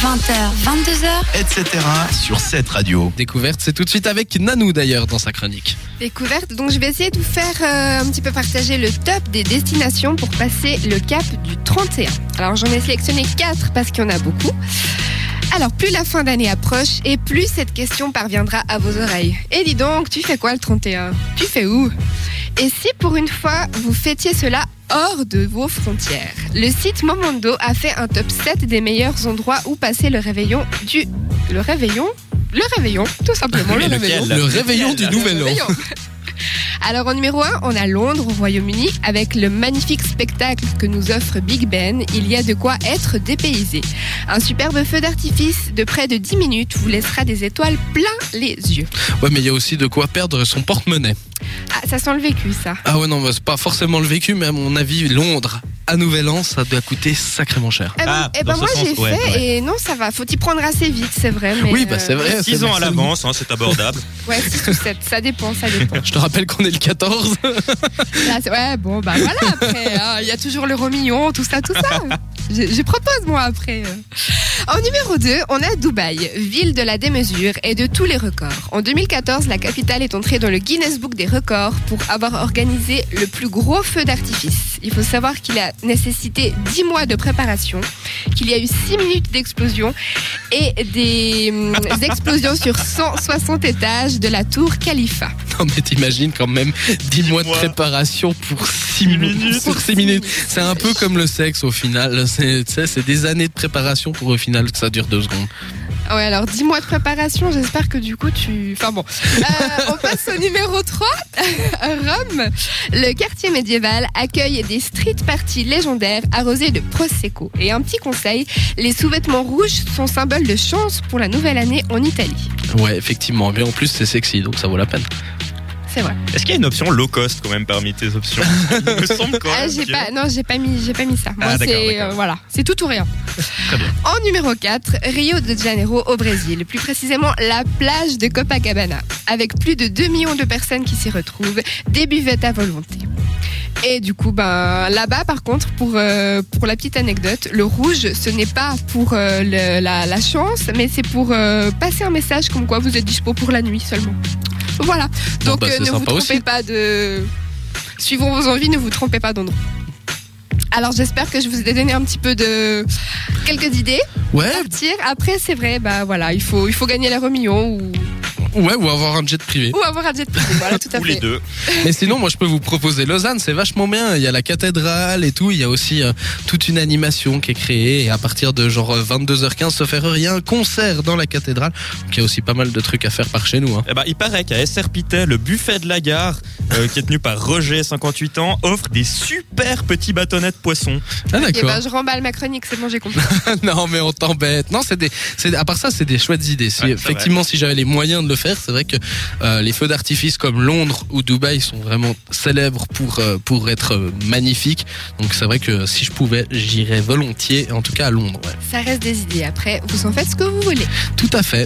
20h, 22h. etc. sur cette radio. Découverte, c'est tout de suite avec Nanou d'ailleurs dans sa chronique. Découverte. Donc je vais essayer de vous faire euh, un petit peu partager le top des destinations pour passer le cap du 31. Alors j'en ai sélectionné 4 parce qu'il y en a beaucoup. Alors plus la fin d'année approche et plus cette question parviendra à vos oreilles. Et dis donc, tu fais quoi le 31 Tu fais où? Et si pour une fois vous fêtiez cela hors de vos frontières Le site Momondo a fait un top 7 des meilleurs endroits où passer le réveillon du... Le réveillon Le réveillon, tout simplement, le réveillon. Le réveillon du nouvel an. Alors en numéro 1, on a Londres au Royaume-Uni avec le magnifique spectacle que nous offre Big Ben. Il y a de quoi être dépaysé. Un superbe feu d'artifice de près de 10 minutes vous laissera des étoiles plein les yeux. Ouais, mais il y a aussi de quoi perdre son porte-monnaie. Ah, ça sent le vécu ça. Ah ouais, non, bah, c'est pas forcément le vécu, mais à mon avis, Londres à Nouvel An, ça doit coûter sacrément cher. Eh ben, Ah, eh ben moi j'ai ouais, fait ouais. et non ça va, faut y prendre assez vite c'est vrai. Mais Oui, bah, c'est vrai. euh, c'est 6 ans à vrai. l'avance, hein, c'est abordable. Ouais, 6 ou 7, ça dépend, ça dépend. Je te rappelle qu'on est le 14. Là, c'est- ouais, bon, bah voilà, après, hein, il y a toujours l'euro million, tout ça, tout ça. Je, je propose, moi, après. En numéro 2, on a Dubaï, ville de la démesure et de tous les records. En 2014, la capitale est entrée dans le Guinness Book des records pour avoir organisé le plus gros feu d'artifice. Il faut savoir qu'il a nécessité 10 mois de préparation, qu'il y a eu 6 minutes d'explosion et des hum, explosions sur 160 étages de la tour Khalifa. Non, mais t'imagines quand même 10 mois de préparation pour 6 minutes. Pour 6 minutes. C'est un peu comme le sexe au final. C'est des années de préparation pour au final que ça dure 2 secondes. Ah Ouais, alors 10 mois de préparation, j'espère que du coup tu... Enfin bon, Euh, on passe au numéro 3. Rome, le quartier médiéval accueille des street parties légendaires arrosées de Prosecco. Et un petit conseil, les sous-vêtements rouges sont symbole de chance pour la nouvelle année en Italie. Ouais, effectivement. Mais en plus, c'est sexy, donc ça vaut la peine. C'est vrai. Est-ce qu'il y a une option low cost quand même parmi tes options Il me semble quand Ah, j'ai pas, non, j'ai pas mis, j'ai pas mis ça. Moi, Ah, d'accord, c'est, d'accord. euh, voilà, c'est tout ou rien. Très bien. En numéro 4, Rio de Janeiro au Brésil, plus précisément la plage de Copacabana, avec plus de 2 millions de personnes qui s'y retrouvent, des buvettes à volonté. Et du coup, ben, là-bas, par contre, pour, euh, pour la petite anecdote, le rouge, ce n'est pas pour euh, le- la, la chance, mais c'est pour euh, passer un message comme quoi vous êtes dispo pour la nuit seulement. Voilà. Bon, Donc bah, euh, ne vous trompez aussi. pas de. Suivons vos envies, ne vous trompez pas d'endroit. Alors j'espère que je vous ai donné un petit peu de quelques idées. Ouais, Partir. Après c'est vrai, bah voilà, il faut il faut gagner l'euro million ou, ouais, ou avoir un jet privé. ou avoir un jet privé. Voilà, tout à Ou fait. les deux. Mais sinon, moi, je peux vous proposer Lausanne, c'est vachement bien. Il y a la cathédrale et tout. Il y a aussi euh, toute une animation qui est créée. Et à partir de genre euh, 22h15, sauf erreur, il y a un concert dans la cathédrale. Donc, il y a aussi pas mal de trucs à faire par chez nous. hein. Eh ben, il paraît qu'à SRPT, le buffet de la gare, euh, qui est tenu par Roger, 58 ans, offre des super petits bâtonnets de poisson. Ah, Et d'accord. ben je remballe ma chronique, c'est bon, j'ai compris. non, mais on t'embête. Non, c'est des, c'est, à part ça, c'est des chouettes idées. Si, Ouais, c'est effectivement, si j'avais les moyens de le faire, c'est vrai que euh, les feux d'artifice comme Londres ou Dubaï sont vraiment célèbres pour, euh, pour être euh, magnifiques. Donc, c'est vrai que si je pouvais, j'irais volontiers, en tout cas à Londres. ouais. Ça reste des idées. Après, vous en faites ce que vous voulez. Tout à fait.